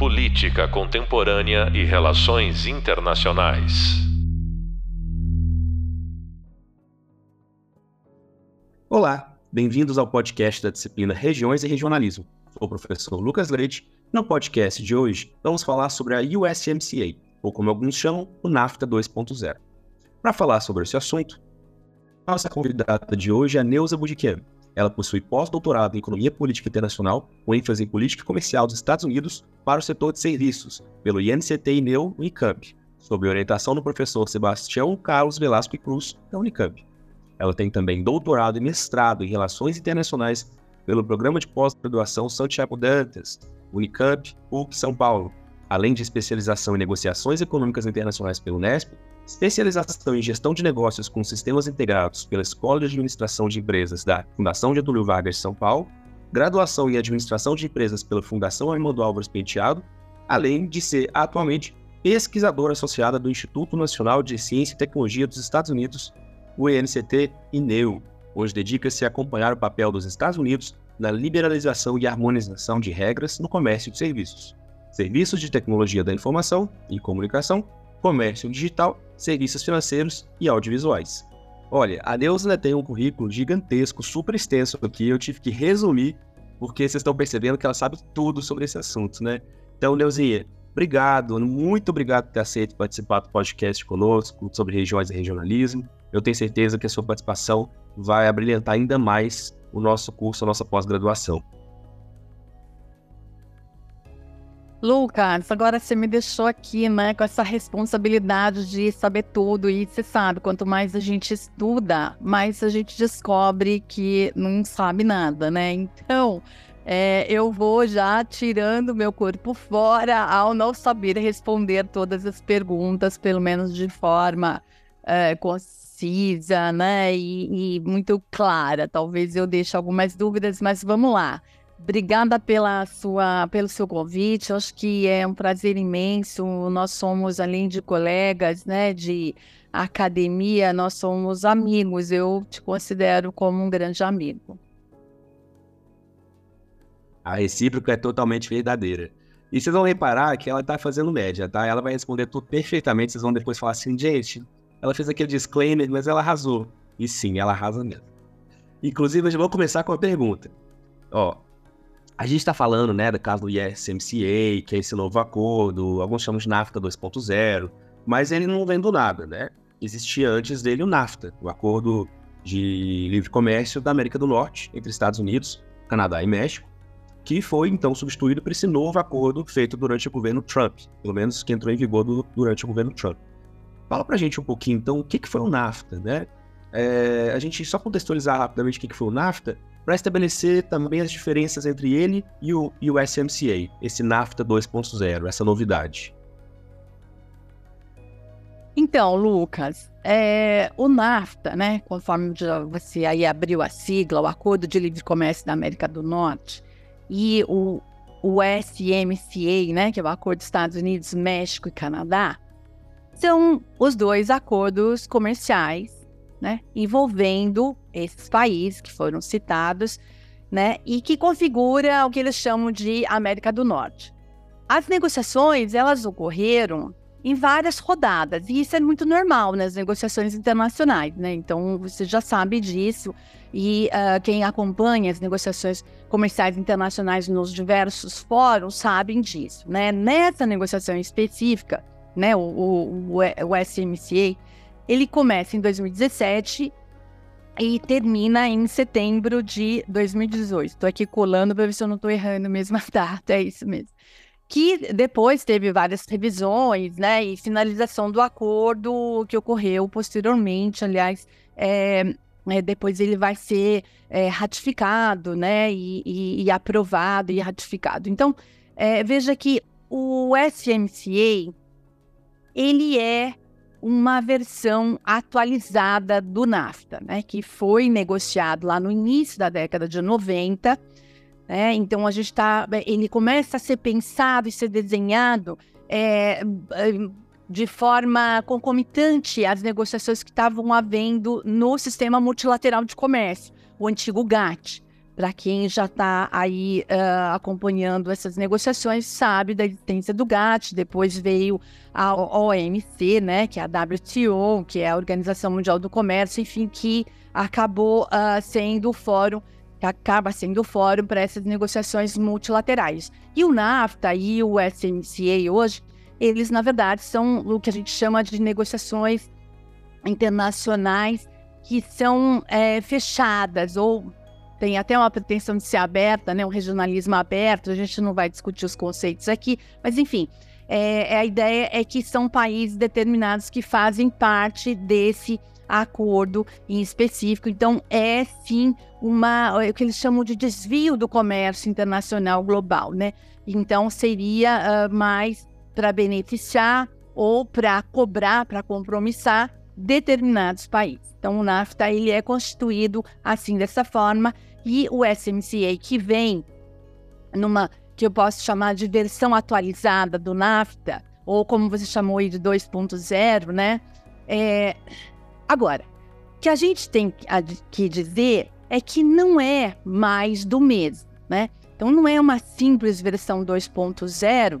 Política Contemporânea e Relações Internacionais. Olá, bem-vindos ao podcast da disciplina Regiões e Regionalismo. Sou o professor Lucas Leite. No podcast de hoje, vamos falar sobre a USMCA, ou como alguns chamam, o NAFTA 2.0. Para falar sobre esse assunto, nossa convidada de hoje é Neuza Budiquian, ela possui pós-doutorado em Economia Política Internacional, com ênfase em Política Comercial dos Estados Unidos para o setor de serviços, pelo INCT INEU Unicamp, sob orientação do professor Sebastião Carlos Velasco Cruz, da Unicamp. Ela tem também doutorado e mestrado em Relações Internacionais pelo Programa de Pós-Graduação Santiago Dantas, Unicamp, PUC São Paulo, além de especialização em Negociações Econômicas Internacionais pelo Unesp especialização em gestão de negócios com sistemas integrados pela Escola de Administração de Empresas da Fundação Getúlio Vargas de São Paulo, graduação em Administração de Empresas pela Fundação Armando Álvares Penteado, além de ser atualmente pesquisadora associada do Instituto Nacional de Ciência e Tecnologia dos Estados Unidos, o INCT INEU. Hoje dedica-se a acompanhar o papel dos Estados Unidos na liberalização e harmonização de regras no comércio de serviços, serviços de tecnologia da informação e comunicação comércio digital, serviços financeiros e audiovisuais. Olha, a Neuza tem um currículo gigantesco, super extenso aqui, eu tive que resumir, porque vocês estão percebendo que ela sabe tudo sobre esse assunto, né? Então, Neuzinha, obrigado, muito obrigado por ter aceito participar do podcast conosco sobre regiões e regionalismo. Eu tenho certeza que a sua participação vai abrilhantar ainda mais o nosso curso, a nossa pós-graduação. Lucas, agora você me deixou aqui, né, com essa responsabilidade de saber tudo. E você sabe, quanto mais a gente estuda, mais a gente descobre que não sabe nada, né? Então, é, eu vou já tirando meu corpo fora ao não saber responder todas as perguntas, pelo menos de forma é, concisa, né? E, e muito clara. Talvez eu deixe algumas dúvidas, mas vamos lá. Obrigada pela sua, pelo seu convite. acho que é um prazer imenso. Nós somos, além de colegas, né, de academia, nós somos amigos. Eu te considero como um grande amigo. A recíproca é totalmente verdadeira. E vocês vão reparar que ela está fazendo média, tá? Ela vai responder tudo perfeitamente. Vocês vão depois falar assim, gente, ela fez aquele disclaimer, mas ela arrasou. E sim, ela arrasa mesmo. Inclusive, eu já vou começar com a pergunta. Ó, a gente está falando, né, do caso do ISMCA, que é esse novo acordo, alguns chamam de NAFTA 2.0, mas ele não vem do nada, né? Existia antes dele o NAFTA, o Acordo de Livre Comércio da América do Norte, entre Estados Unidos, Canadá e México, que foi então substituído por esse novo acordo feito durante o governo Trump, pelo menos que entrou em vigor do, durante o governo Trump. Fala pra gente um pouquinho, então, o que, que foi o NAFTA, né? É, a gente só contextualizar rapidamente o que, que foi o NAFTA, para estabelecer também as diferenças entre ele e o, e o SMCA, esse NAFTA 2.0, essa novidade. Então, Lucas, é, o NAFTA, né, conforme você aí abriu a sigla, o Acordo de Livre Comércio da América do Norte, e o, o SMCA, né, que é o Acordo dos Estados Unidos, México e Canadá, são os dois acordos comerciais né, envolvendo esses países que foram citados, né, e que configura o que eles chamam de América do Norte. As negociações, elas ocorreram em várias rodadas, e isso é muito normal nas negociações internacionais, né? Então, você já sabe disso, e uh, quem acompanha as negociações comerciais internacionais nos diversos fóruns sabem disso, né? Nessa negociação específica, né, o, o, o SMCA, ele começa em 2017 e termina em setembro de 2018. Estou aqui colando para ver se eu não estou errando mesmo a data, é isso mesmo. Que depois teve várias revisões, né, e finalização do acordo que ocorreu posteriormente, aliás, é, é, depois ele vai ser é, ratificado, né, e, e, e, aprovado e ratificado. Então, é, veja que o SMCA, ele é uma versão atualizada do NAFTA, né, que foi negociado lá no início da década de 90. Né, então a gente está, ele começa a ser pensado e ser desenhado é, de forma concomitante às negociações que estavam havendo no sistema multilateral de comércio, o antigo GATT. Para quem já está aí uh, acompanhando essas negociações, sabe da existência do GATT. Depois veio a OMC, né, que é a WTO, que é a Organização Mundial do Comércio, enfim, que acabou uh, sendo o fórum que acaba sendo o fórum para essas negociações multilaterais. E o NAFTA e o SMCA hoje, eles na verdade são o que a gente chama de negociações internacionais que são é, fechadas ou tem até uma pretensão de ser aberta, né, um regionalismo aberto. A gente não vai discutir os conceitos aqui, mas enfim, é, a ideia é que são países determinados que fazem parte desse acordo em específico. Então, é sim uma, é o que eles chamam de desvio do comércio internacional global, né? Então, seria uh, mais para beneficiar ou para cobrar, para compromissar determinados países. Então, o NAFTA ele é constituído assim dessa forma e o SMCA que vem numa que eu posso chamar de versão atualizada do NAFTA ou como você chamou aí de 2.0, né? É, Agora, o que a gente tem que dizer é que não é mais do mesmo, né? Então, não é uma simples versão 2.0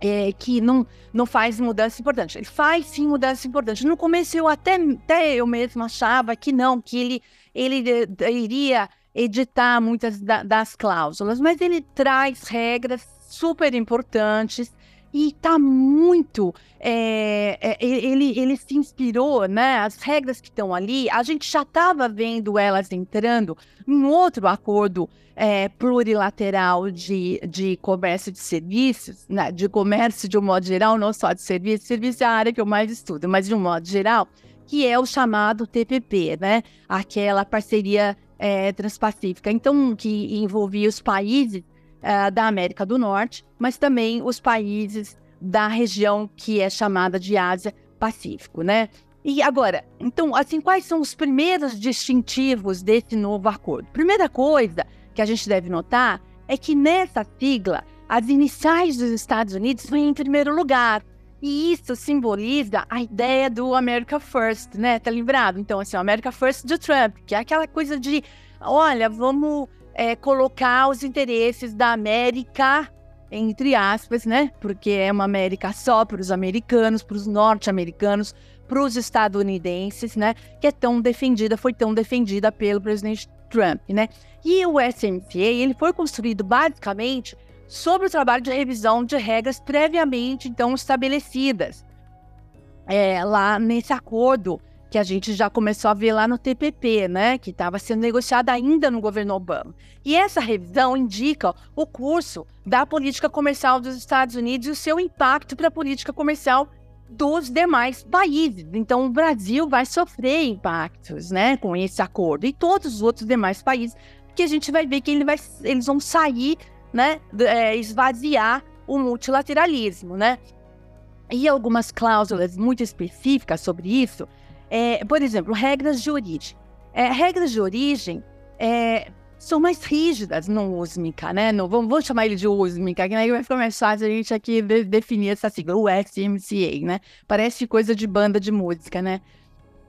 é, que não, não faz mudança importante. Ele faz sim mudança importante. No começo, eu até, até eu mesmo achava que não, que ele, ele iria editar muitas da, das cláusulas, mas ele traz regras super importantes e está muito. É, é, ele, ele se inspirou, né? As regras que estão ali, a gente já estava vendo elas entrando em outro acordo é, plurilateral de, de comércio de serviços, né? de comércio de um modo geral, não só de serviços, serviço é a área que eu mais estudo, mas de um modo geral, que é o chamado TPP, né? Aquela parceria é, transpacífica, então que envolvia os países uh, da América do Norte, mas também os países da região que é chamada de Ásia Pacífico, né? E agora, então, assim, quais são os primeiros distintivos desse novo acordo? Primeira coisa que a gente deve notar é que nessa sigla, as iniciais dos Estados Unidos vêm em primeiro lugar. E isso simboliza a ideia do America First, né? Tá lembrado? Então, assim, o America First do Trump, que é aquela coisa de, olha, vamos é, colocar os interesses da América, entre aspas, né? Porque é uma América só para os americanos, para os norte-americanos, para os estadunidenses, né? Que é tão defendida, foi tão defendida pelo presidente Trump, né? E o SMCA, ele foi construído basicamente sobre o trabalho de revisão de regras previamente, então, estabelecidas. É, lá nesse acordo que a gente já começou a ver lá no TPP, né, que estava sendo negociada ainda no governo Obama. E essa revisão indica o curso da política comercial dos Estados Unidos e o seu impacto para a política comercial dos demais países. Então, o Brasil vai sofrer impactos, né, com esse acordo e todos os outros demais países, que a gente vai ver que ele vai, eles vão sair, né, é, esvaziar o multilateralismo, né. E algumas cláusulas muito específicas sobre isso é, por exemplo, regras de origem. É, regras de origem é, são mais rígidas no USMICA, né? No, vamos, vamos, chamar ele de USMICA, que aí vai ficar mais fácil a gente aqui de, definir essa sigla, o SMCA, né? Parece coisa de banda de música, né?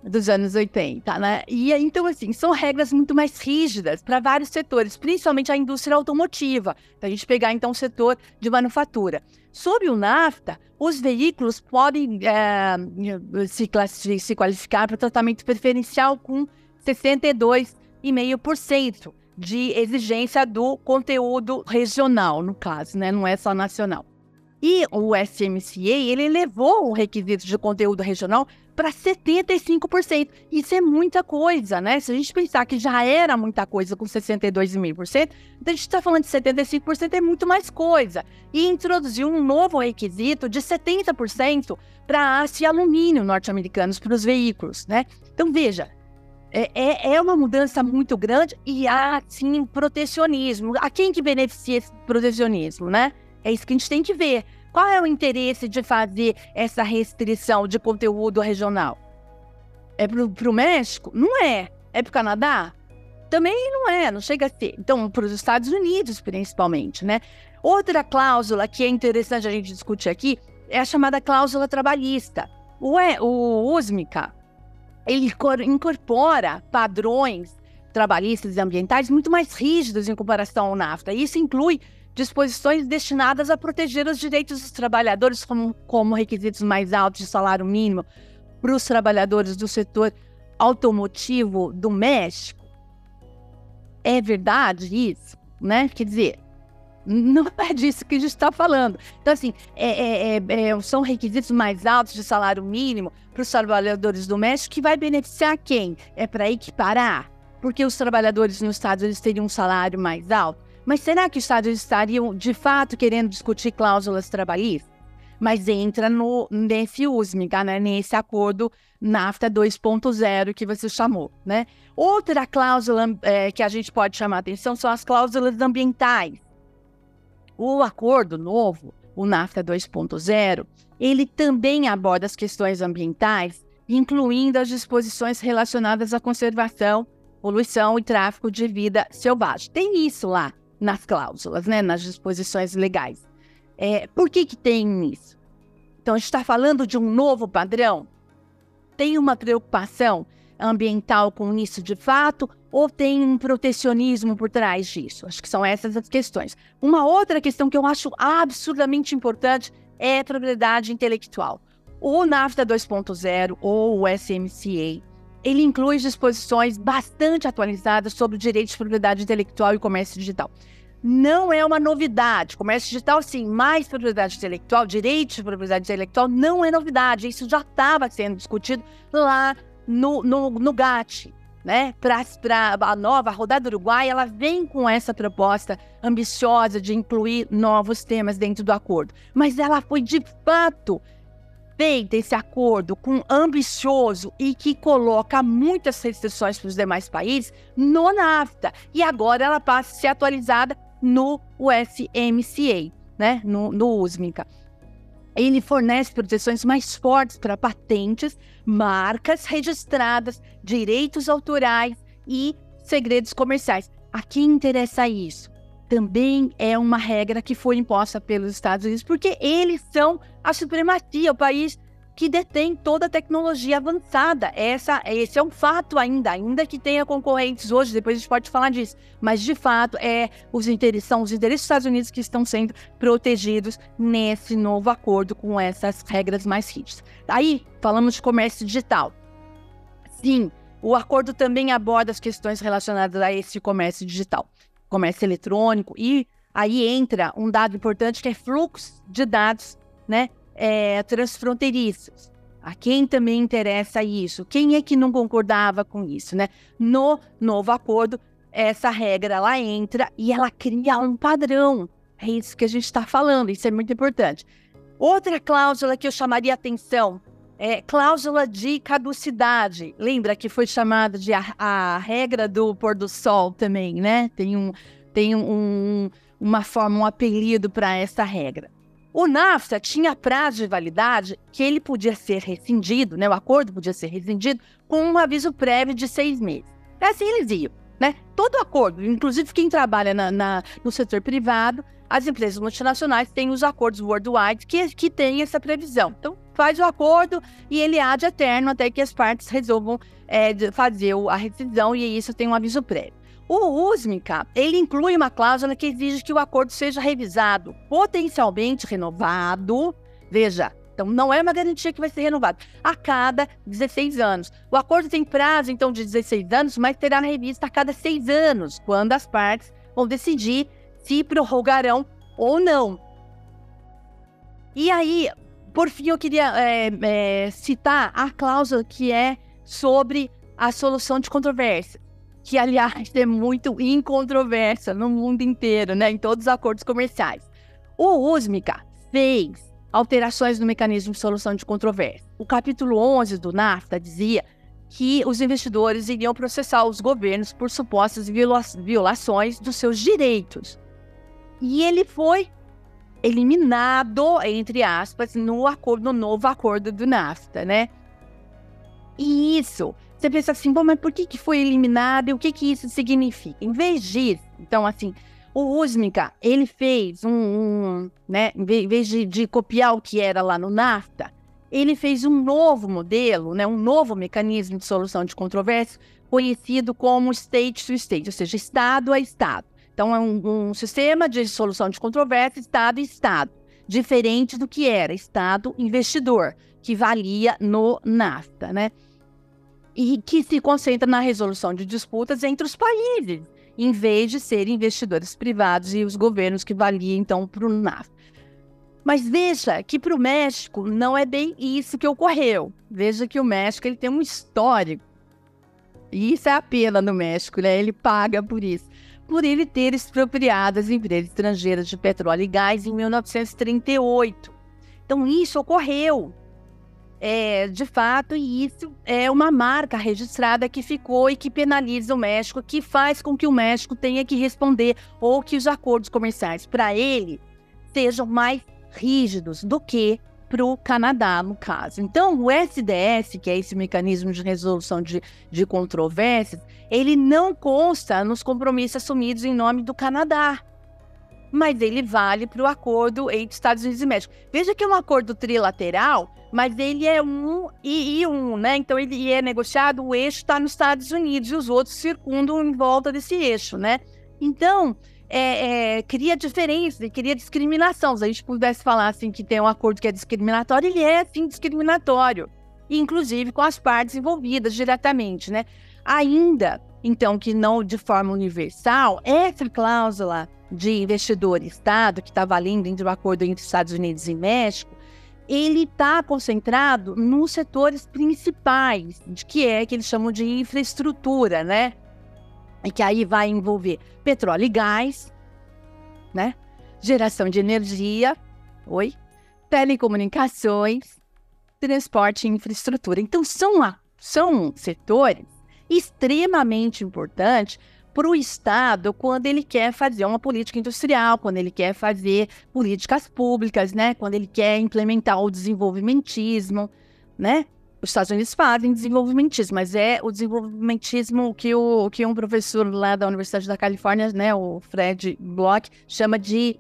Dos anos 80, né? E então, assim, são regras muito mais rígidas para vários setores, principalmente a indústria automotiva. Então, a gente pegar, então, o setor de manufatura. Sob o NAFTA, os veículos podem é, se, se qualificar para tratamento preferencial com 62,5% de exigência do conteúdo regional, no caso, né? não é só nacional. E o SMCA, ele elevou o requisito de conteúdo regional para 75%. Isso é muita coisa, né? Se a gente pensar que já era muita coisa com 62,5%, então a gente está falando de 75% é muito mais coisa. E introduziu um novo requisito de 70% para aço e alumínio norte-americanos para os veículos, né? Então veja, é, é, é, uma mudança muito grande e há, sim, protecionismo. A quem que beneficia esse protecionismo, né? É isso que a gente tem que ver. Qual é o interesse de fazer essa restrição de conteúdo regional? É para o México? Não é. É para o Canadá? Também não é, não chega a ser. Então, para os Estados Unidos, principalmente, né? Outra cláusula que é interessante a gente discutir aqui é a chamada cláusula trabalhista. O, o USMICA, ele incorpora padrões trabalhistas e ambientais muito mais rígidos em comparação ao NAFTA. Isso inclui disposições destinadas a proteger os direitos dos trabalhadores, como, como requisitos mais altos de salário mínimo para os trabalhadores do setor automotivo do México. É verdade isso, né? Quer dizer, não é disso que a gente está falando. Então, assim, é, é, é, é, são requisitos mais altos de salário mínimo para os trabalhadores do México que vai beneficiar quem? É para equiparar? Porque os trabalhadores nos Estados Unidos teriam um salário mais alto? Mas será que os Estados estariam de fato querendo discutir cláusulas trabalhistas? Mas entra no, nesse né, nesse acordo NAFTA 2.0 que você chamou. Né? Outra cláusula é, que a gente pode chamar atenção são as cláusulas ambientais. O acordo novo, o NAFTA 2.0, ele também aborda as questões ambientais, incluindo as disposições relacionadas à conservação, poluição e tráfico de vida selvagem. Tem isso lá nas cláusulas, né, nas disposições legais. É, por que, que tem isso? Então, a gente está falando de um novo padrão? Tem uma preocupação ambiental com isso de fato ou tem um protecionismo por trás disso? Acho que são essas as questões. Uma outra questão que eu acho absurdamente importante é a propriedade intelectual. O NAFTA 2.0 ou o SMCA ele inclui disposições bastante atualizadas sobre direitos de propriedade intelectual e comércio digital. Não é uma novidade. Comércio digital, sim, mais propriedade intelectual, direitos de propriedade intelectual, não é novidade. Isso já estava sendo discutido lá no, no, no GATT. Né? Para a nova rodada Uruguai, ela vem com essa proposta ambiciosa de incluir novos temas dentro do acordo. Mas ela foi de fato feita esse acordo com ambicioso e que coloca muitas restrições para os demais países no NAFTA. E agora ela passa a ser atualizada no USMCA, né? no, no USMCA. Ele fornece proteções mais fortes para patentes, marcas registradas, direitos autorais e segredos comerciais. A quem interessa isso? Também é uma regra que foi imposta pelos Estados Unidos, porque eles são a supremacia, o país que detém toda a tecnologia avançada. Essa, esse é um fato ainda, ainda que tenha concorrentes hoje, depois a gente pode falar disso. Mas, de fato, é, os interesses, são os interesses dos Estados Unidos que estão sendo protegidos nesse novo acordo com essas regras mais rígidas. Aí, falamos de comércio digital. Sim, o acordo também aborda as questões relacionadas a esse comércio digital comércio eletrônico, e aí entra um dado importante que é fluxo de dados né, é, transfronteiriços. A quem também interessa isso? Quem é que não concordava com isso? Né? No novo acordo, essa regra ela entra e ela cria um padrão. É isso que a gente está falando, isso é muito importante. Outra cláusula que eu chamaria atenção é cláusula de caducidade. Lembra que foi chamada de a, a, regra do pôr do sol também, né? Tem um, tem um, uma forma, um apelido para essa regra. O NAFTA tinha prazo de validade que ele podia ser rescindido, né? O acordo podia ser rescindido com um aviso prévio de seis meses. Assim eles iam, né? Todo acordo, inclusive quem trabalha na, na no setor privado, as empresas multinacionais têm os acordos worldwide que, que têm essa previsão. Então, faz o acordo e ele há de eterno até que as partes resolvam é, fazer a rescisão e isso tem um aviso prévio. O USMICA, ele inclui uma cláusula que exige que o acordo seja revisado, potencialmente renovado. Veja, então não é uma garantia que vai ser renovado a cada 16 anos. O acordo tem prazo, então, de 16 anos, mas terá revista a cada seis anos, quando as partes vão decidir se prorrogarão ou não. E aí, por fim, eu queria é, é, citar a cláusula que é sobre a solução de controvérsia, que, aliás, é muito incontroversa no mundo inteiro, né, em todos os acordos comerciais. O USMICA fez alterações no mecanismo de solução de controvérsia. O capítulo 11 do NAFTA dizia que os investidores iriam processar os governos por supostas viola violações dos seus direitos. E ele foi eliminado, entre aspas, no acordo, no novo acordo do NAFTA, né? E isso, você pensa assim, bom, mas por que, que foi eliminado e o que, que isso significa? Em vez disso, então, assim, o USMICA, ele fez um, um né, em vez de, de, copiar o que era lá no NAFTA, ele fez um novo modelo, né, um novo mecanismo de solução de controvérsia conhecido como state to state, ou seja, estado a estado. Então, é um, um sistema de solução de controvérsia estado a estado, diferente do que era estado investidor, que valia no NAFTA, né? E que se concentra na resolução de disputas entre os países, em vez de serem investidores privados e os governos que valiam, então, para o NAFTA. Mas veja que para o México não é bem isso que ocorreu. Veja que o México ele tem um histórico. E isso é a pena no México, né? Ele paga por isso. Por ele ter expropriado as empresas estrangeiras de petróleo e gás em 1938. Então, isso ocorreu. É, de fato, e isso é uma marca registrada que ficou e que penaliza o México, que faz com que o México tenha que responder ou que os acordos comerciais para ele sejam mais rígidos do que para o Canadá, no caso. Então, o SDS, que é esse mecanismo de resolução de, de controvérsias, ele não consta nos compromissos assumidos em nome do Canadá, mas ele vale para o acordo entre Estados Unidos e México. Veja que é um acordo trilateral, mas ele é um e, e um, né? Então, ele é negociado, o eixo está nos Estados Unidos e os outros circundam em volta desse eixo, né? Então, é, é, cria diferença, cria discriminação. Se a gente pudesse falar assim que tem um acordo que é discriminatório, ele é sim discriminatório, inclusive com as partes envolvidas diretamente, né? Ainda, então, que não de forma universal, essa cláusula de investidor-estado que está valendo entre o acordo entre Estados Unidos e México, ele está concentrado nos setores principais, de que é que eles chamam de infraestrutura, né? E que aí vai envolver petróleo e gás, né? Geração de energia, oi, telecomunicações, transporte e infraestrutura. Então são, são setores extremamente importantes para o Estado quando ele quer fazer uma política industrial, quando ele quer fazer políticas públicas, né? Quando ele quer implementar o desenvolvimentismo, né? Os Estados Unidos fazem desenvolvimentismo, mas é o desenvolvimentismo que, o, que um professor lá da Universidade da Califórnia, né, o Fred Block, chama de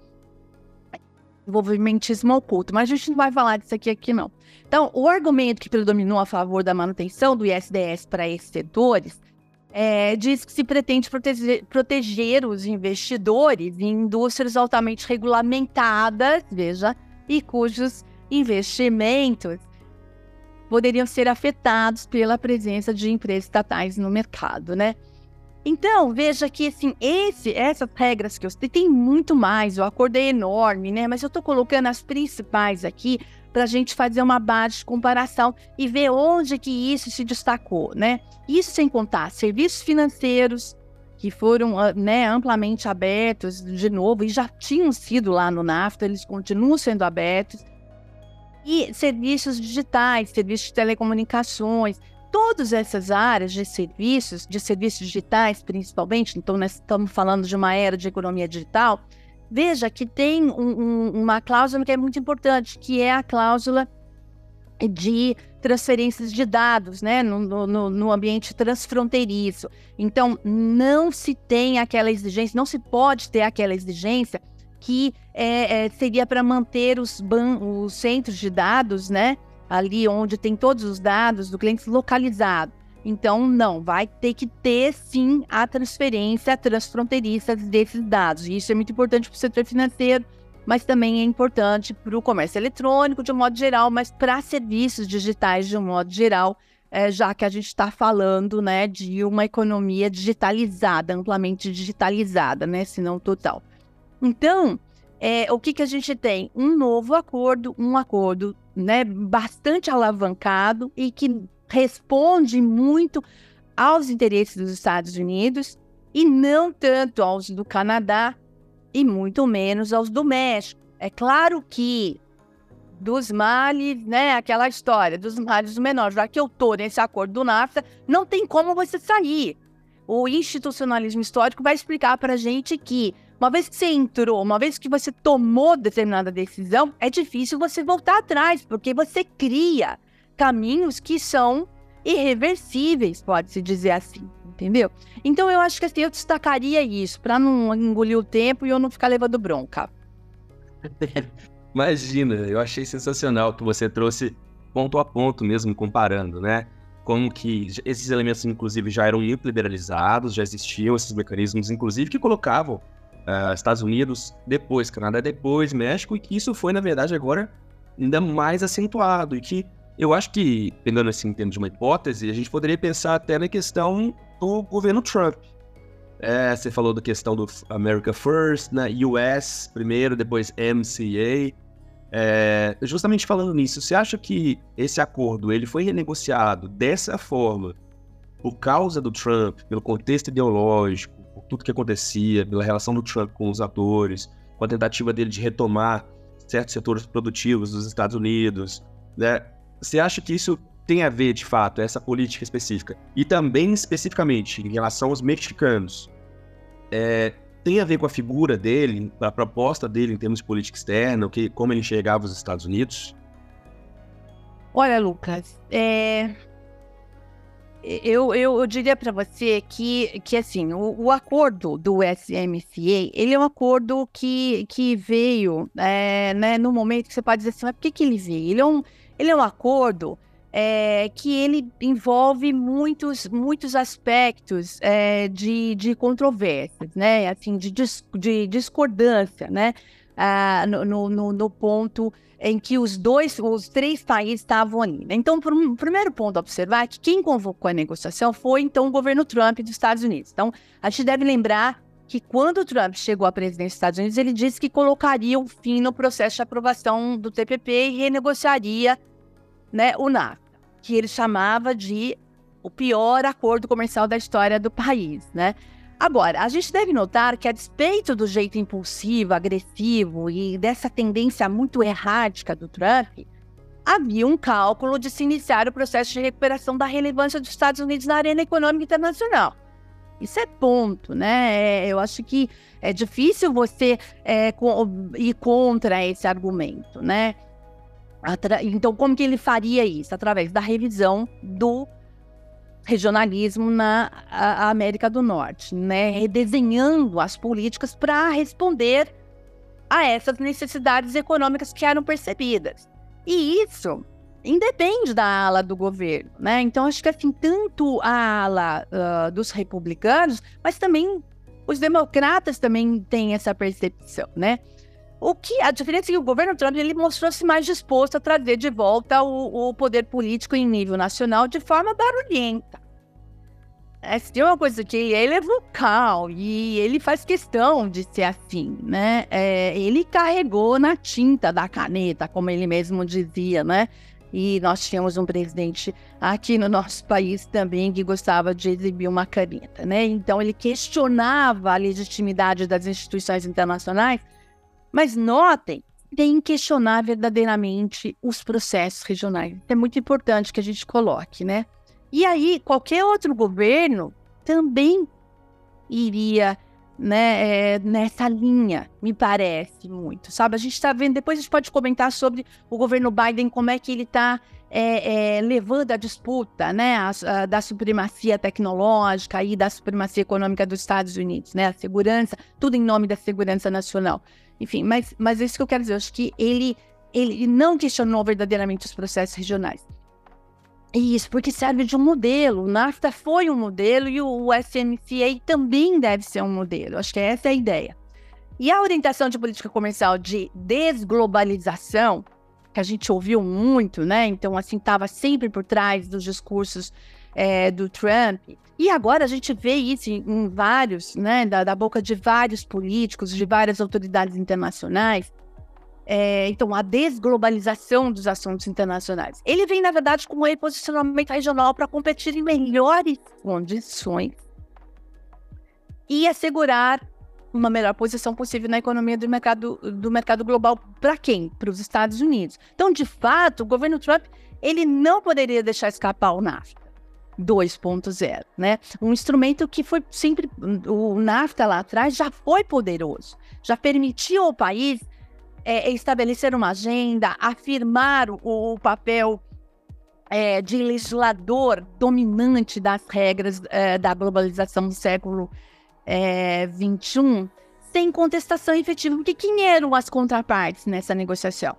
desenvolvimentismo oculto. Mas a gente não vai falar disso aqui, aqui não. Então, o argumento que predominou a favor da manutenção do ISDS para esses setores é, diz que se pretende proteger, proteger os investidores em indústrias altamente regulamentadas, veja, e cujos investimentos poderiam ser afetados pela presença de empresas estatais no mercado, né? Então, veja que assim, esse, essas regras que eu citei, tem muito mais, o acordo é enorme, né? Mas eu estou colocando as principais aqui para a gente fazer uma base de comparação e ver onde que isso se destacou, né? Isso sem contar serviços financeiros, que foram ah, né, amplamente abertos de novo e já tinham sido lá no NAFTA, eles continuam sendo abertos e serviços digitais, serviços de telecomunicações, todas essas áreas de serviços, de serviços digitais principalmente, então nós estamos falando de uma era de economia digital, veja que tem um, um, uma cláusula que é muito importante, que é a cláusula de transferências de dados, né, no, no, no, ambiente transfronteiriço. Então, não se tem aquela exigência, não se pode ter aquela exigência que é, é, seria para manter os, os centros de dados, né? Ali onde tem todos os dados do cliente localizado. Então, não, vai ter que ter sim a transferência transfronteiriça desses dados. E isso é muito importante para o setor financeiro, mas também é importante para o comércio eletrônico de um modo geral, mas para serviços digitais de um modo geral, é, já que a gente está falando né, de uma economia digitalizada, amplamente digitalizada, né, se não total. Então, é, o que, que a gente tem? Um novo acordo, um acordo né, bastante alavancado e que responde muito aos interesses dos Estados Unidos e não tanto aos do Canadá e muito menos aos do México. É claro que dos males, né, aquela história dos males do menor, já que eu tô nesse acordo do NAFTA, não tem como você sair. O institucionalismo histórico vai explicar para gente que uma vez que você entrou, uma vez que você tomou determinada decisão, é difícil você voltar atrás, porque você cria caminhos que são irreversíveis, pode-se dizer assim, entendeu? Então eu acho que assim, eu destacaria isso, para não engolir o tempo e eu não ficar levando bronca. Imagina, eu achei sensacional que você trouxe ponto a ponto mesmo, comparando, né? como que esses elementos, inclusive, já eram liberalizados, já existiam esses mecanismos, inclusive, que colocavam uh, Estados Unidos depois, Canadá depois, México, e que isso foi, na verdade, agora ainda mais acentuado, e que eu acho que, pegando assim em termos de uma hipótese, a gente poderia pensar até na questão do governo Trump. É, você falou da questão do America First, né? US primeiro, depois MCA. É, justamente falando nisso, você acha que esse acordo ele foi renegociado dessa forma por causa do Trump, pelo contexto ideológico, tudo que acontecia, pela relação do Trump com os atores, com a tentativa dele de retomar certos setores produtivos dos Estados Unidos, né? Você acha que isso tem a ver, de fato, essa política específica? E também, especificamente, em relação aos mexicanos, é, tem a ver com a figura dele, a proposta dele em termos de política externa, que, como ele enxergava os Estados Unidos? Olha, Lucas, é... eu, eu, eu, diria para você que, que assim, o, o, acordo do SMCA, ele é um acordo que, que veio é, né, no momento que você pode dizer assim, mas por que, que ele veio? Ele é um, ele é um acordo é, que ele envolve muitos, muitos aspectos é, de, de controvérsias, né? Assim, de, de discordância, né? Ah, no, no, no, ponto em que os dois, os três países estavam ali. Né? Então, o primeiro ponto a observar é que quem convocou a negociação foi, então, o governo Trump dos Estados Unidos. Então, a gente deve lembrar que quando o Trump chegou à presidência dos Estados Unidos, ele disse que colocaria um fim no processo de aprovação do TPP e renegociaria né, o NAFTA, que ele chamava de o pior acordo comercial da história do país, né? Agora, a gente deve notar que, a despeito do jeito impulsivo, agressivo e dessa tendência muito errática do Trump, havia um cálculo de se iniciar o processo de recuperação da relevância dos Estados Unidos na arena econômica internacional. Isso é ponto, né? É, eu acho que é difícil você é, ir contra esse argumento, né? Então, como que ele faria isso? Através da revisão do regionalismo na América do Norte, né? Redesenhando as políticas para responder a essas necessidades econômicas que eram percebidas. E isso independe da ala do governo, né? Então, acho que assim, tanto a ala uh, dos republicanos, mas também os democratas também têm essa percepção, né? O que a diferença é que o governo Trump ele mostrou-se mais disposto a trazer de volta o, o, poder político em nível nacional de forma barulhenta. É, tem uma coisa que ele é vocal e ele faz questão de ser assim, né? É, ele carregou na tinta da caneta, como ele mesmo dizia, né? E nós tínhamos um presidente aqui no nosso país também que gostava de exibir uma caneta, né? Então ele questionava a legitimidade das instituições internacionais mas notem, tem que questionar verdadeiramente os processos regionais. É muito importante que a gente coloque, né? E aí, qualquer outro governo também iria né, é, nessa linha, me parece muito, sabe? A gente está vendo, depois a gente pode comentar sobre o governo Biden, como é que ele está é, é, levando a disputa né, a, a, da supremacia tecnológica e da supremacia econômica dos Estados Unidos, né? A segurança, tudo em nome da segurança nacional. Enfim, mas, mas é isso que eu quero dizer. Eu acho que ele, ele não questionou verdadeiramente os processos regionais. Isso, porque serve de um modelo. O NAFTA foi um modelo e o SMCA também deve ser um modelo. Acho que essa é a ideia. E a orientação de política comercial de desglobalização, que a gente ouviu muito, né? Então, assim, estava sempre por trás dos discursos é, do Trump. E agora a gente vê isso em, vários, né, da, da, boca de vários políticos, de várias autoridades internacionais. É, então, a desglobalização dos assuntos internacionais. Ele vem, na verdade, com um reposicionamento regional para competir em melhores condições e assegurar uma melhor posição possível na economia do mercado, do mercado global. Para quem? Para os Estados Unidos. Então, de fato, o governo Trump ele não poderia deixar escapar o NAFTA. 2.0, né? Um instrumento que foi sempre o NAFTA lá atrás já foi poderoso, já permitiu ao país é, estabelecer uma agenda, afirmar o, o papel é, de legislador dominante das regras é, da globalização do século XXI, é, sem contestação efetiva, porque quem eram as contrapartes nessa negociação?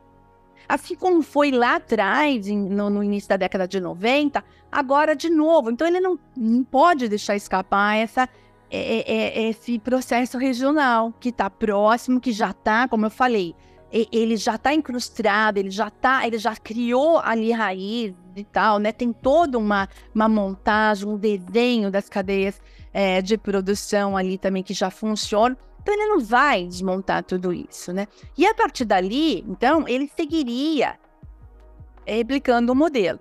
Assim como foi lá atrás, no, no, início da década de 90, agora de novo. Então ele não, não pode deixar escapar essa, é, é, é esse processo regional que está próximo, que já está, como eu falei, ele já está incrustado, ele já tá, ele já criou ali raiz e tal, né? Tem toda uma, uma montagem, um desenho das cadeias é, de produção ali também que já funciona. Então ele não vai desmontar tudo isso, né? E a partir dali, então, ele seguiria replicando o modelo.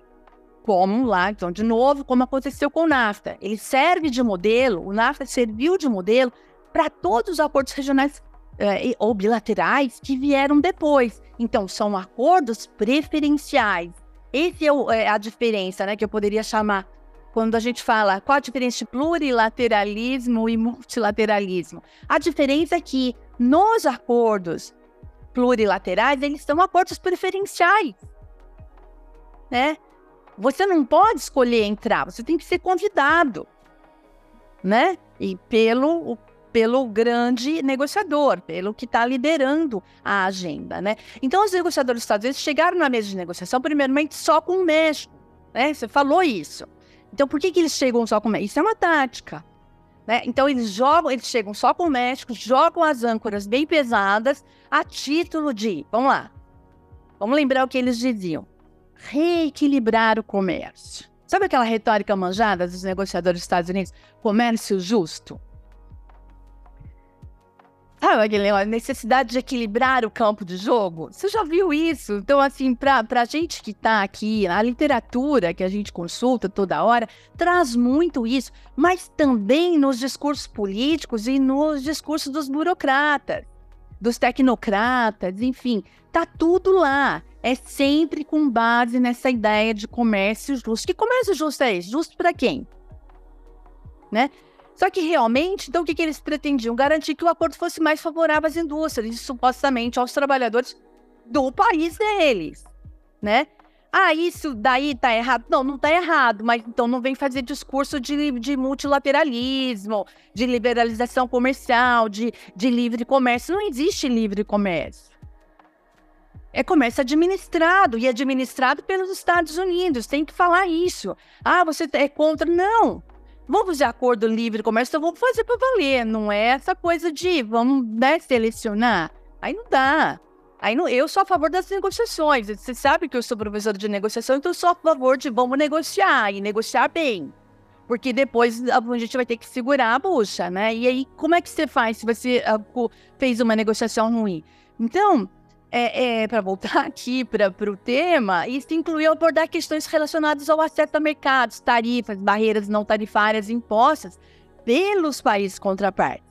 Como lá, então, de novo, como aconteceu com o NAFTA. Ele serve de modelo, o NAFTA serviu de modelo para todos os acordos regionais é, ou bilaterais que vieram depois. Então, são acordos preferenciais. Essa é, é a diferença, né, que eu poderia chamar quando a gente fala qual a diferença de plurilateralismo e multilateralismo. A diferença é que nos acordos plurilaterais, eles são acordos preferenciais, né? Você não pode escolher entrar, você tem que ser convidado, né? E pelo pelo grande negociador, pelo que está liderando a agenda, né? Então, os negociadores dos Estados Unidos chegaram na mesa de negociação, primeiramente, só com o México, né? Você falou isso. Então, por que, que eles chegam só com o México? Isso é uma tática. Né? Então, eles jogam, eles chegam só com o México, jogam as âncoras bem pesadas a título de, vamos lá, vamos lembrar o que eles diziam, reequilibrar o comércio. Sabe aquela retórica manjada dos negociadores dos Estados Unidos? Comércio justo. Sabe aquele a necessidade de equilibrar o campo de jogo? Você já viu isso? Então, assim, para a gente que está aqui, a literatura que a gente consulta toda hora, traz muito isso, mas também nos discursos políticos e nos discursos dos burocratas, dos tecnocratas, enfim, tá tudo lá. É sempre com base nessa ideia de comércio justo. Que comércio justo é esse? Justo para quem? Né? Só que realmente, então o que, que eles pretendiam? Garantir que o acordo fosse mais favorável às indústrias e supostamente aos trabalhadores do país deles, né? Ah, isso daí tá errado. Não, não tá errado, mas então não vem fazer discurso de, de multilateralismo, de liberalização comercial, de, de livre comércio. Não existe livre comércio. É comércio administrado e administrado pelos Estados Unidos. Tem que falar isso. Ah, você é contra? Não. Vamos fazer acordo livre comércio, então vamos fazer para valer. Não é essa coisa de vamos né, selecionar. Aí não dá. Aí não, eu sou a favor das negociações. Você sabe que eu sou professor de negociação, então eu sou a favor de vamos negociar e negociar bem. Porque depois a gente vai ter que segurar a bucha, né? E aí, como é que você faz se você uh, fez uma negociação ruim? Então, é, é para voltar aqui para o tema, isso incluiu abordar questões relacionadas ao acesso a mercados, tarifas, barreiras não tarifárias impostas pelos países contrapartes.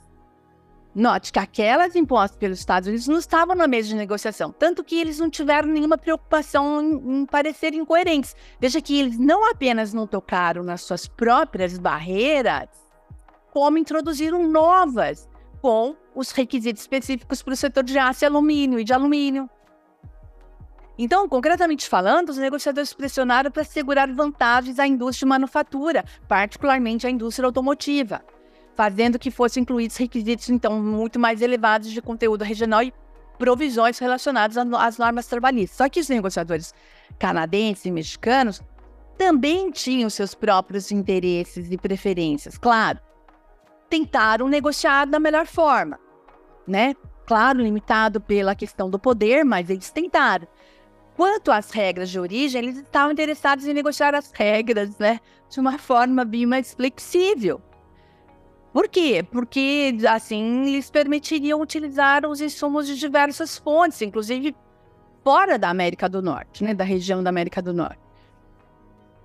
Note que aquelas impostas pelos Estados Unidos não estavam na mesa de negociação, tanto que eles não tiveram nenhuma preocupação em, em parecerem incoerentes. Veja que eles não apenas não tocaram nas suas próprias barreiras, como introduziram novas com os requisitos específicos para o setor de aço e alumínio e de alumínio. Então, concretamente falando, os negociadores pressionaram para assegurar vantagens à indústria de manufatura, particularmente à indústria automotiva, fazendo que fossem incluídos requisitos, então, muito mais elevados de conteúdo regional e provisões relacionadas às normas trabalhistas. Só que os negociadores canadenses e mexicanos também tinham seus próprios interesses e preferências, claro. Tentaram negociar da melhor forma, né? Claro, limitado pela questão do poder, mas eles tentaram. Quanto às regras de origem, eles estavam interessados em negociar as regras, né, de uma forma bem mais flexível. Por quê? Porque assim eles permitiriam utilizar os insumos de diversas fontes, inclusive fora da América do Norte, né, da região da América do Norte,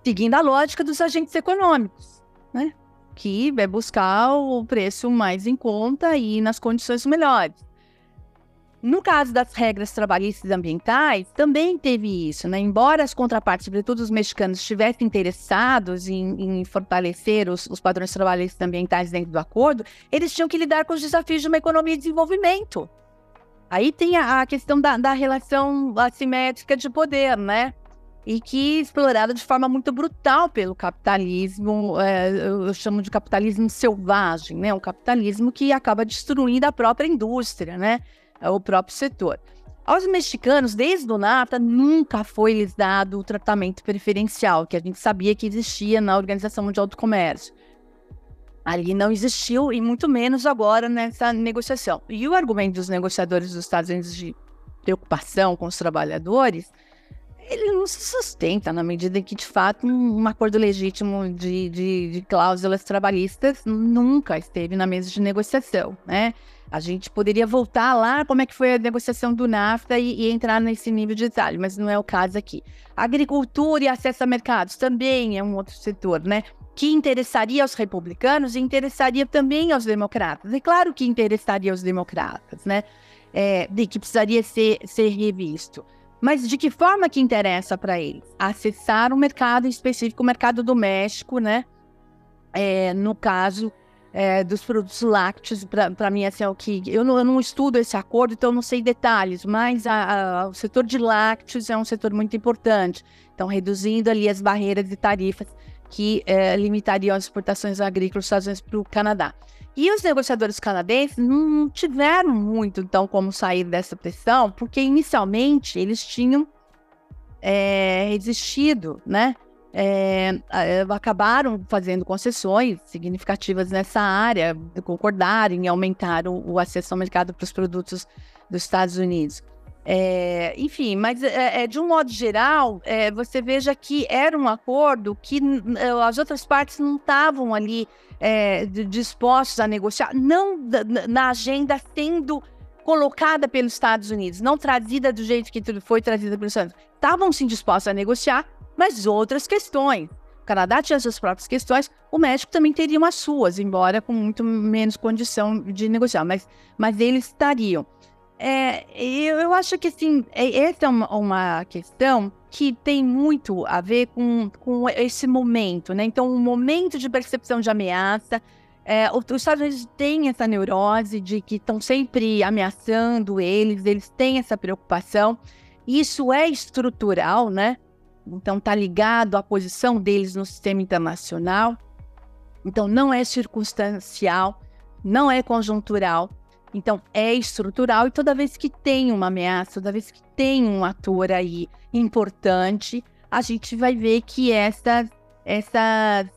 seguindo a lógica dos agentes econômicos, né? Que é buscar o preço mais em conta e nas condições melhores. No caso das regras trabalhistas e ambientais, também teve isso, né? Embora as contrapartes, sobretudo os mexicanos, estivessem interessados em, em fortalecer os, os, padrões trabalhistas e ambientais dentro do acordo, eles tinham que lidar com os desafios de uma economia de desenvolvimento. Aí tem a, a questão da, da relação assimétrica de poder, né? E que explorada de forma muito brutal pelo capitalismo, é, eu chamo de capitalismo selvagem, né? Um capitalismo que acaba destruindo a própria indústria, né? O próprio setor. Aos mexicanos, desde o NAFTA, nunca foi lhes dado o tratamento preferencial, que a gente sabia que existia na Organização Mundial do Comércio. Ali não existiu, e muito menos agora nessa negociação. E o argumento dos negociadores dos Estados Unidos de preocupação com os trabalhadores, ele não se sustenta na medida em que, de fato, um, acordo legítimo de, de, de cláusulas trabalhistas nunca esteve na mesa de negociação, né? A gente poderia voltar lá como é que foi a negociação do NAFTA e, e, entrar nesse nível de detalhe, mas não é o caso aqui. Agricultura e acesso a mercados também é um outro setor, né? Que interessaria aos republicanos e interessaria também aos democratas. É claro que interessaria aos democratas, né? É, de que precisaria ser, ser revisto. Mas de que forma que interessa para eles? Acessar um mercado específico, o mercado doméstico, né? É, no caso, é, dos produtos lácteos, para mim, assim, é o que. Eu não, eu não, estudo esse acordo, então não sei detalhes, mas a, a, o setor de lácteos é um setor muito importante. Então, reduzindo ali as barreiras e tarifas que é, limitariam as exportações agrícolas dos Estados Unidos para o Canadá. E os negociadores canadenses não tiveram muito, então, como sair dessa pressão, porque inicialmente eles tinham é, resistido, né? é, acabaram fazendo concessões significativas nessa área, concordaram em aumentar o, o acesso ao mercado para os produtos dos Estados Unidos. É, enfim, mas é, é de um modo geral, é, você veja que era um acordo que as outras partes não estavam ali é, dispostas a negociar, não na agenda sendo colocada pelos Estados Unidos, não trazida do jeito que tudo foi trazida pelos Estados Unidos. Estavam sim dispostos a negociar, mas outras questões. O Canadá tinha suas próprias questões, o México também teria as suas, embora com muito menos condição de negociar, mas, mas eles estariam. É, eu, eu, acho que assim, é, essa é uma, uma, questão que tem muito a ver com, com esse momento, né? Então, o um momento de percepção de ameaça. É, os Estados Unidos têm essa neurose de que estão sempre ameaçando eles, eles têm essa preocupação. Isso é estrutural, né? Então, está ligado à posição deles no sistema internacional. Então, não é circunstancial, não é conjuntural. Então, é estrutural e toda vez que tem uma ameaça, toda vez que tem um ator aí importante, a gente vai ver que essas, essas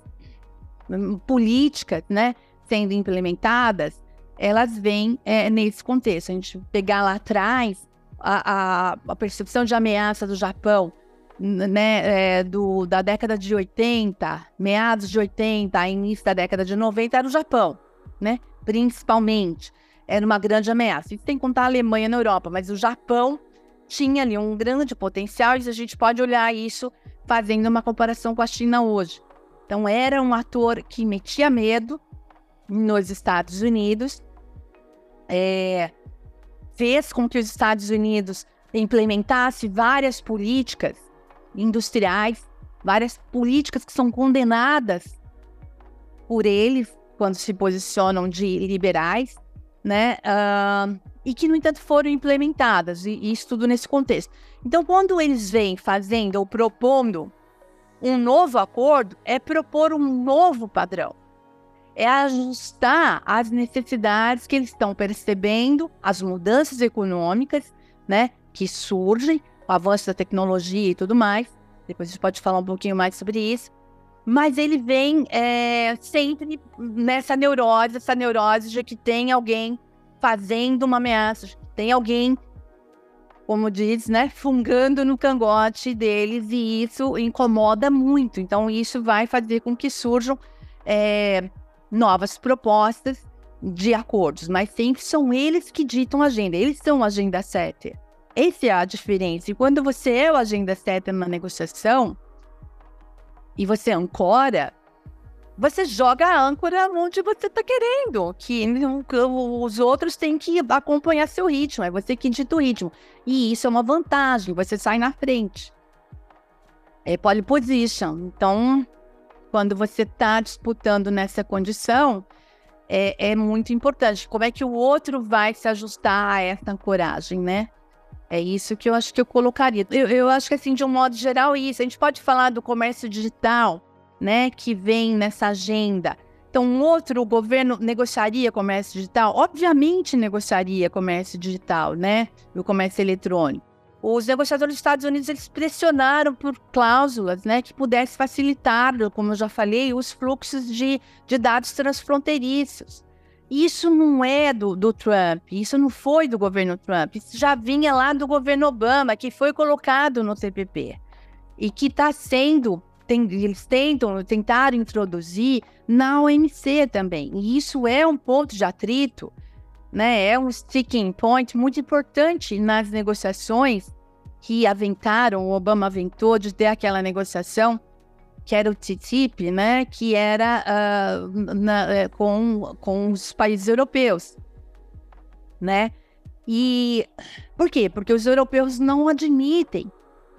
hum, políticas, né, sendo implementadas, elas vêm é, nesse contexto. A gente pegar lá atrás a, a, a percepção de ameaça do Japão né, é, do, da década de 80, meados de 80, início da década de 90, era o Japão, né? Principalmente. Era uma grande ameaça. Isso tem que contar a Alemanha na Europa, mas o Japão tinha ali um grande potencial e a gente pode olhar isso fazendo uma comparação com a China hoje. Então, era um ator que metia medo nos Estados Unidos, é, fez com que os Estados Unidos implementasse várias políticas industriais, várias políticas que são condenadas por eles quando se posicionam de liberais, né? Uh, e que, no entanto, foram implementadas, e, e isso tudo nesse contexto. Então, quando eles vêm fazendo ou propondo um novo acordo, é propor um novo padrão. É ajustar as necessidades que eles estão percebendo, as mudanças econômicas, né, que surgem, o avanço da tecnologia e tudo mais. Depois a gente pode falar um pouquinho mais sobre isso. Mas ele vem é, sempre nessa neurose, essa neurose de que tem alguém fazendo uma ameaça, tem alguém, como diz, né, fungando no cangote deles, e isso incomoda muito. Então, isso vai fazer com que surjam é, novas propostas de acordos, mas sempre são eles que ditam a agenda, eles são a agenda setter. Essa é a diferença. E quando você é o agenda certa na negociação e você ancora, você joga a âncora onde você está querendo, que os outros têm que acompanhar seu ritmo, é você que dita o ritmo. E isso é uma vantagem, você sai na frente. É pole position. Então, quando você está disputando nessa condição, é, é muito importante. Como é que o outro vai se ajustar a essa ancoragem, né? É isso que eu acho que eu colocaria. Eu, eu acho que, assim, de um modo geral, isso. A gente pode falar do comércio digital, né, que vem nessa agenda. Então, um outro governo negociaria comércio digital? Obviamente negociaria comércio digital, né? O comércio eletrônico. Os negociadores dos Estados Unidos eles pressionaram por cláusulas, né, que pudesse facilitar, como eu já falei, os fluxos de, de dados transfronteiriços. Isso não é do, do Trump, isso não foi do governo Trump, isso já vinha lá do governo Obama, que foi colocado no TPP e que está sendo tem, eles tentam, tentaram introduzir na OMC também. E isso é um ponto de atrito, né? É um sticking point muito importante nas negociações que aventaram, o Obama aventou de ter aquela negociação que era o TTIP, né? Que era uh, na, é, com, com os países europeus, né? E por quê? Porque os europeus não admitem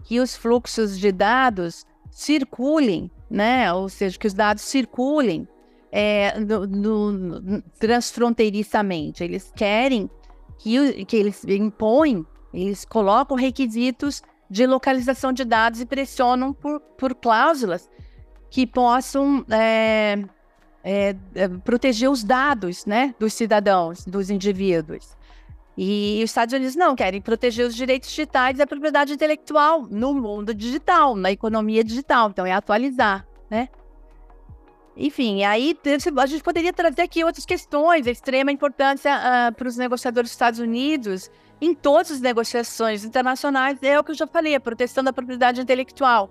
que os fluxos de dados circulem, né? Ou seja, que os dados circulem é, no, no, transfronteiriçamente. Eles querem que, que eles impõem, eles colocam requisitos de localização de dados e pressionam por, por cláusulas que possam é, é, é proteger os dados né, dos cidadãos, dos indivíduos. E os Estados Unidos não querem proteger os direitos digitais e a propriedade intelectual no mundo digital, na economia digital. Então, é atualizar, né? Enfim, aí a gente poderia trazer aqui outras questões, a extrema importância uh, para os negociadores dos Estados Unidos em todas as negociações internacionais, é o que eu já falei, a proteção da propriedade intelectual.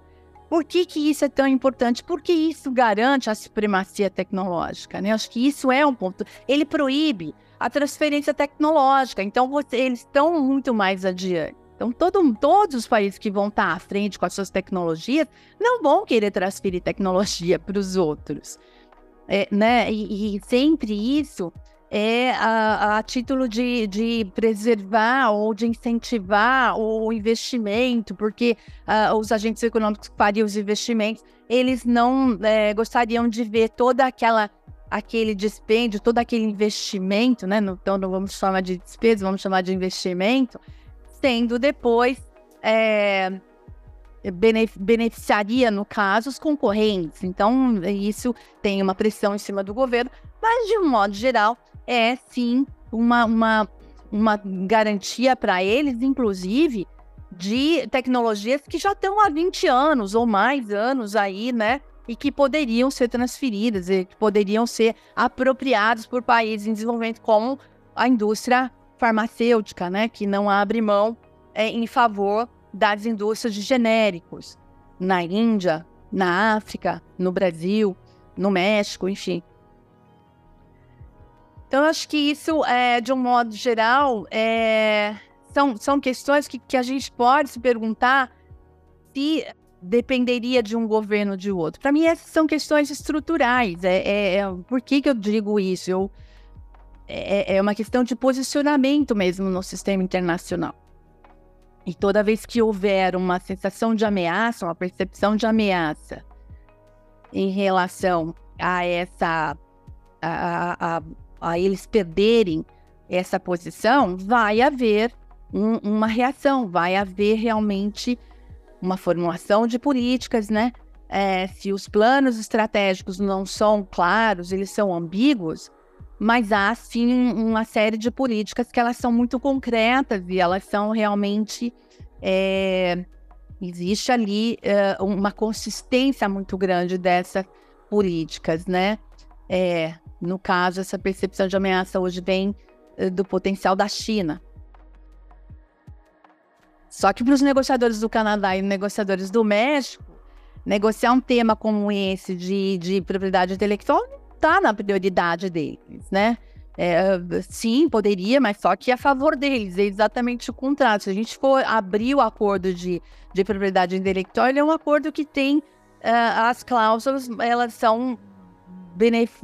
Por que, que isso é tão importante? Porque isso garante a supremacia tecnológica, né? Acho que isso é um ponto. Ele proíbe a transferência tecnológica. Então, você, eles estão muito mais adiante. Então, todo, todos os países que vão estar à frente com as suas tecnologias não vão querer transferir tecnologia para os outros. É, né? E, e, sempre isso é a, a título de, de, preservar ou de incentivar o investimento, porque uh, os agentes econômicos que fariam os investimentos, eles não é, gostariam de ver toda aquela aquele dispêndio, todo aquele investimento, né? Então não vamos chamar de despesa, vamos chamar de investimento, sendo depois é, beneficiaria, no caso, os concorrentes. Então, isso tem uma pressão em cima do governo, mas de um modo geral, é sim uma, uma, uma garantia para eles, inclusive, de tecnologias que já estão há 20 anos ou mais anos aí, né? e que poderiam ser transferidas e que poderiam ser apropriados por países em desenvolvimento, como a indústria farmacêutica, né, que não abre mão é, em favor das indústrias de genéricos na Índia, na África, no Brasil, no México, enfim. Então, acho que isso, é, de um modo geral, é, são, são questões que, que a gente pode se perguntar se dependeria de um governo ou de outro. Para mim, essas são questões estruturais. É, é, é, por que, que eu digo isso? Eu, é, é uma questão de posicionamento mesmo no sistema internacional. E toda vez que houver uma sensação de ameaça, uma percepção de ameaça em relação a essa. a, a, a eles perderem essa posição, vai haver um, uma reação, vai haver realmente uma formulação de políticas, né? É, se os planos estratégicos não são claros, eles são ambíguos, mas há sim uma série de políticas que elas são muito concretas e elas são realmente é, existe ali é, uma consistência muito grande dessas políticas, né? É, no caso, essa percepção de ameaça hoje vem é, do potencial da China, só que para os negociadores do Canadá e negociadores do México, negociar um tema como esse de, de propriedade intelectual não está na prioridade deles, né? É, sim, poderia, mas só que é a favor deles, é exatamente o contrário. Se a gente for abrir o acordo de, de propriedade intelectual, ele é um acordo que tem uh, as cláusulas, elas são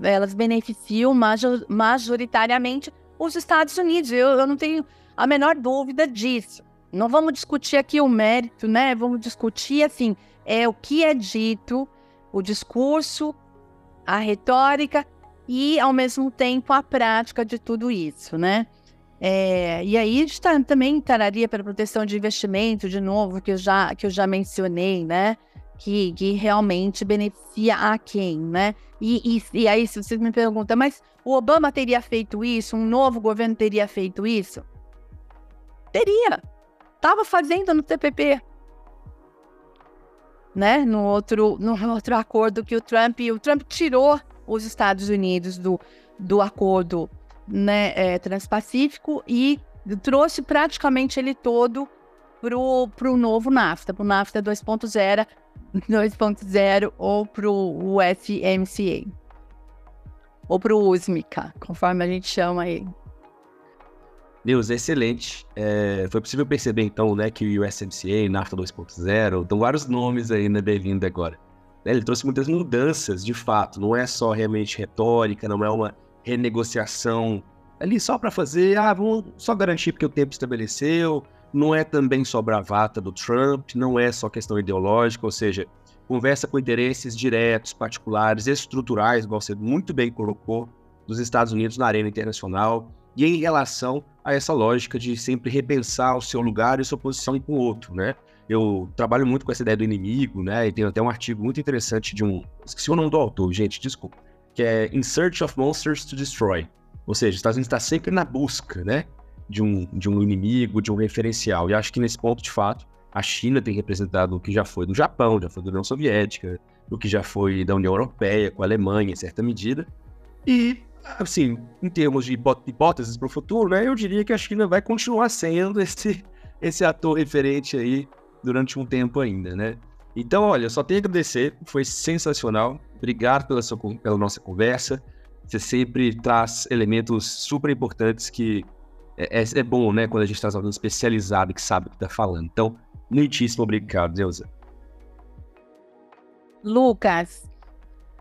elas beneficiam major majoritariamente os Estados Unidos. Eu, eu não tenho a menor dúvida disso. Não vamos discutir aqui o mérito, né? Vamos discutir assim, é o que é dito, o discurso, a retórica e ao mesmo tempo a prática de tudo isso, né? É, e aí a gente tá, também entraria para proteção de investimento, de novo, que eu já, que eu já mencionei, né? Que, que realmente beneficia a quem, né? E, e, e aí, se vocês me perguntam, mas o Obama teria feito isso? Um novo governo teria feito isso? Teria. Estava fazendo no TPP. Né? No outro, no outro acordo que o Trump, o Trump tirou os Estados Unidos do, do acordo né, é, transpacífico e trouxe praticamente ele todo para o novo NAFTA, para o NAFTA 2.0, 2.0 ou para o USMCA, ou para o USMCA, conforme a gente chama ele. Deus, excelente. É, foi possível perceber então, né, que o USMCA, NAFTA 2.0, estão vários nomes aí na bem-vinda agora. Né, ele trouxe muitas mudanças, de fato. Não é só realmente retórica, não é uma renegociação ali só para fazer, ah, vamos só garantir porque o tempo estabeleceu. Não é também só bravata do Trump, não é só questão ideológica, ou seja, conversa com interesses diretos, particulares, estruturais, igual você muito bem colocou, dos Estados Unidos na arena internacional e em relação a essa lógica de sempre repensar o seu lugar e sua posição com o outro, né? Eu trabalho muito com essa ideia do inimigo, né? E tem até um artigo muito interessante de um. Esqueci o nome do autor, gente, desculpa. Que é In Search of Monsters to Destroy. Ou seja, os Estados Unidos está sempre na busca, né? De um, de um inimigo, de um referencial. E acho que nesse ponto, de fato, a China tem representado o que já foi do Japão, já foi da União Soviética, o que já foi da União Europeia, com a Alemanha, em certa medida. E, assim, em termos de hipóteses para o futuro, né? Eu diria que a China vai continuar sendo esse, esse ator referente aí durante um tempo ainda, né? Então, olha, só tenho a agradecer, foi sensacional. Obrigado pela, sua, pela nossa conversa. Você sempre traz elementos super importantes que é, é, é bom, né, quando a gente traz alguém especializado que sabe o que está falando. Então, muitíssimo obrigado, Deusa. Lucas,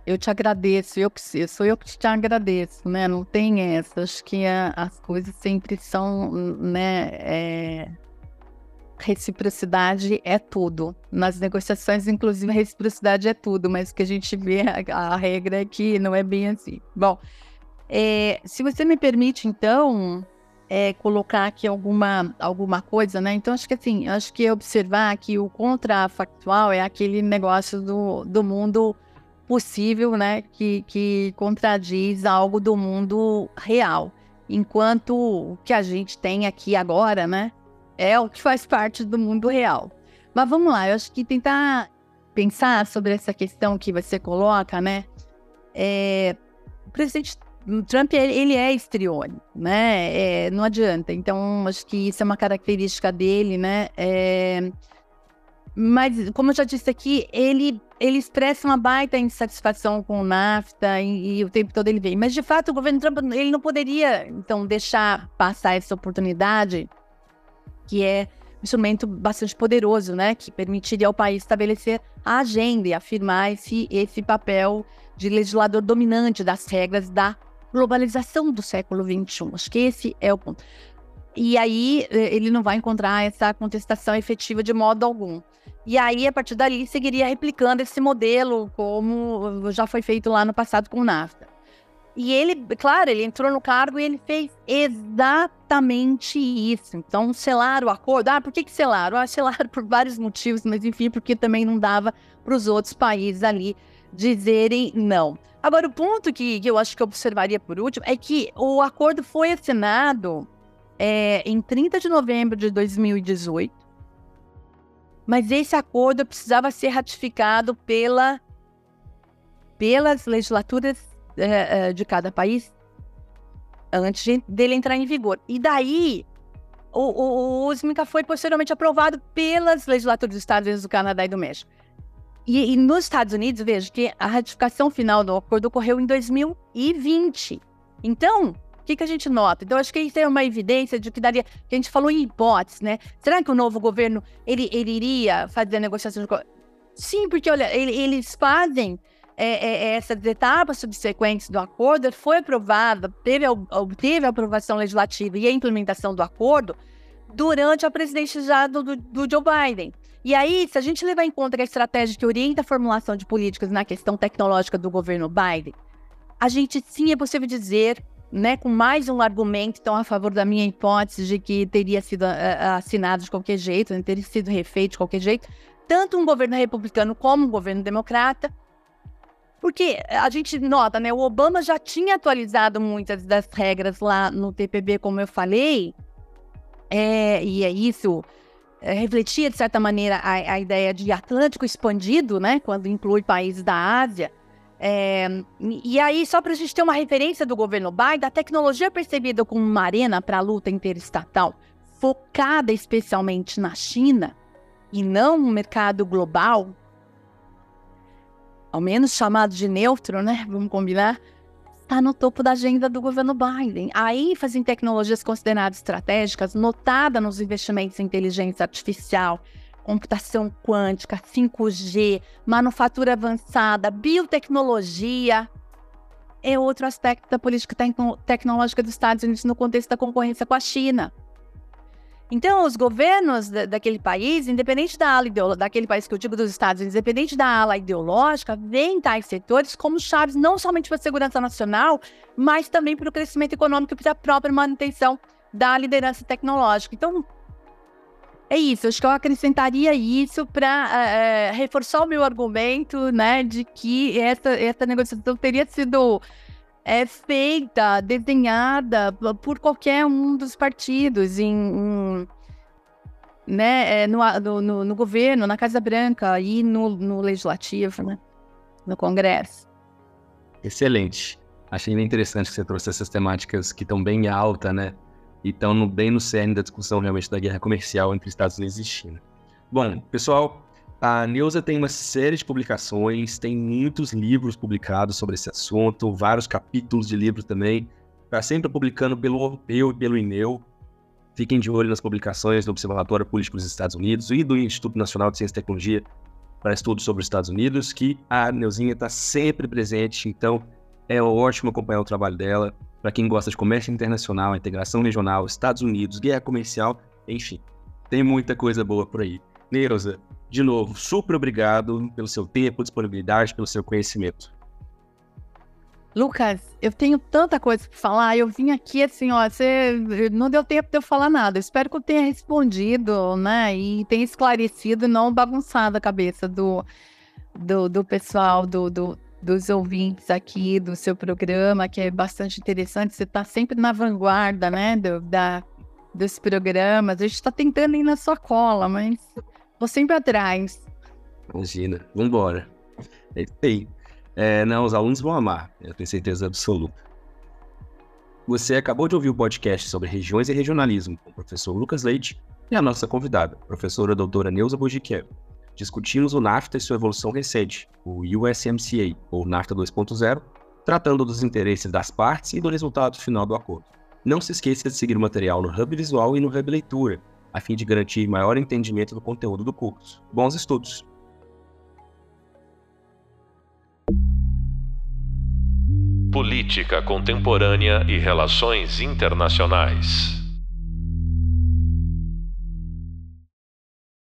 eu te agradeço, eu que sou eu que te agradeço, né? Não tem essa. Acho que a, as coisas sempre são, né? É, reciprocidade é tudo. Nas negociações, inclusive, reciprocidade é tudo, mas o que a gente vê, a, a regra é que não é bem assim. Bom, é, se você me permite, então, é, colocar aqui alguma, alguma coisa, né? Então, acho que assim, acho que observar que o contrafactual é aquele negócio do, do mundo possível, né? Que, que contradiz algo do mundo real. Enquanto o que a gente tem aqui agora, né? é o que faz parte do mundo real. Mas vamos lá, eu acho que tentar pensar sobre essa questão que você coloca, né? É, o Trump, ele é estriônico, né? É, não adianta. Então, acho que isso é uma característica dele, né? É, mas, como eu já disse aqui, ele, ele expressa uma baita insatisfação com o NAFTA e, e, o tempo todo ele vem. Mas, de fato, o governo Trump ele não poderia, então, deixar passar essa oportunidade que é um instrumento bastante poderoso, né, que permitiria ao país estabelecer a agenda e afirmar esse, esse papel de legislador dominante das regras da globalização do século XXI. Acho que esse é o ponto. E aí eh, ele não vai encontrar essa contestação efetiva de modo algum. E aí, a partir dali, seguiria replicando esse modelo, como já foi feito lá no passado com o NAFTA. E ele, claro, ele entrou no cargo e ele fez exatamente isso. Então, selaram o acordo. Ah, por que, que selaram? Ah, selaram por vários motivos, mas enfim, porque também não dava para os outros países ali dizerem não. Agora, o ponto que, que eu acho que eu observaria por último é que o acordo foi assinado é, em 30 de novembro de 2018, mas esse acordo precisava ser ratificado pela, pelas legislaturas é, é, de cada país antes de, dele entrar em vigor. E daí, o, o, o SMICA foi posteriormente aprovado pelas legislaturas dos Estados Unidos, do Canadá e do México. E, e nos Estados Unidos, veja que a ratificação final do acordo ocorreu em 2020. Então, o que, que a gente nota? Então, acho que isso é uma evidência de que daria. Que a gente falou em hipóteses, né? Será que o novo governo ele, ele iria fazer? De... Sim, porque olha, ele, eles fazem é, é, é, essas etapas subsequentes do acordo foi aprovada, teve, obteve a aprovação legislativa e a implementação do acordo durante a presidência já do, do, Joe Biden. E aí, se a gente levar em conta a estratégia que orienta a formulação de políticas na questão tecnológica do governo Biden, a gente sim é possível dizer, né, com mais um argumento, então, a favor da minha hipótese de que teria sido uh, assinado de qualquer jeito, né, teria sido refeito de qualquer jeito, tanto um governo republicano como um governo democrata. Porque a gente nota, né? O Obama já tinha atualizado muitas das regras lá no TPB, como eu falei, é, e é isso refletia, de certa maneira, a, a, ideia de Atlântico expandido, né? Quando inclui países da Ásia. É, e aí, só para a gente ter uma referência do governo Biden, a tecnologia é percebida como uma arena para a luta interestatal, focada especialmente na China e não no mercado global, ao menos chamado de neutro, né? Vamos combinar? Está no topo da agenda do governo Biden. A ênfase em tecnologias consideradas estratégicas, notada nos investimentos em inteligência artificial, computação quântica, 5G, manufatura avançada, biotecnologia, é outro aspecto da política tecnológica dos Estados Unidos no contexto da concorrência com a China. Então, os governos daquele país, independente da ala ideológica, daquele país que eu digo dos Estados Unidos, independente da ala ideológica, veem tais setores como chaves não somente para a segurança nacional, mas também para o crescimento econômico e para a própria manutenção da liderança tecnológica. Então, é isso. Acho que eu acrescentaria isso para eh, eh, reforçar o meu argumento, né, de que essa, essa negociação teria sido é feita, desenhada por qualquer um dos partidos em, em né, é, no, no, no, governo, na Casa Branca e no, no Legislativo, né, no Congresso. Excelente. Achei bem interessante que você trouxe essas temáticas que estão bem alta, né? E estão bem no cerne da discussão realmente da guerra comercial entre Estados Unidos e China. Bom, pessoal, a Neuza tem uma série de publicações, tem muitos livros publicados sobre esse assunto, vários capítulos de livros também. Está sempre publicando pelo Europeu e pelo INEU. Fiquem de olho nas publicações do Observatório Político dos Estados Unidos e do Instituto Nacional de Ciência e Tecnologia para estudos sobre os Estados Unidos, que a Neuzinha está sempre presente, então é ótimo acompanhar o trabalho dela. Para quem gosta de comércio internacional, integração regional, Estados Unidos, guerra comercial, enfim, tem muita coisa boa por aí. Neuza, de novo, super obrigado pelo seu tempo, disponibilidade, pelo seu conhecimento. Lucas, eu tenho tanta coisa para falar. Eu vim aqui assim, ó, você não deu tempo de eu falar nada. Espero que eu tenha respondido, né? E tenha esclarecido, não bagunçado a cabeça do, do, do pessoal, do, do, dos ouvintes aqui do seu programa, que é bastante interessante. Você está sempre na vanguarda, né? Do, da, dos programas. A gente está tentando ir na sua cola, mas Vou sempre atrás. Imagina. Vambora. É isso aí. É, não, os alunos vão amar, eu tenho certeza absoluta. Você acabou de ouvir o podcast sobre regiões e regionalismo com o professor Lucas Leite e a nossa convidada, professora doutora Neuza Bojiquev. Discutimos o NAFTA e sua evolução recente, o USMCA, ou NAFTA 2.0, tratando dos interesses das partes e do resultado final do acordo. Não se esqueça de seguir o material no Hub Visual e no Hub Leitura, a fim de garantir maior entendimento do conteúdo do curso. Bons estudos! Política Contemporânea e Relações Internacionais.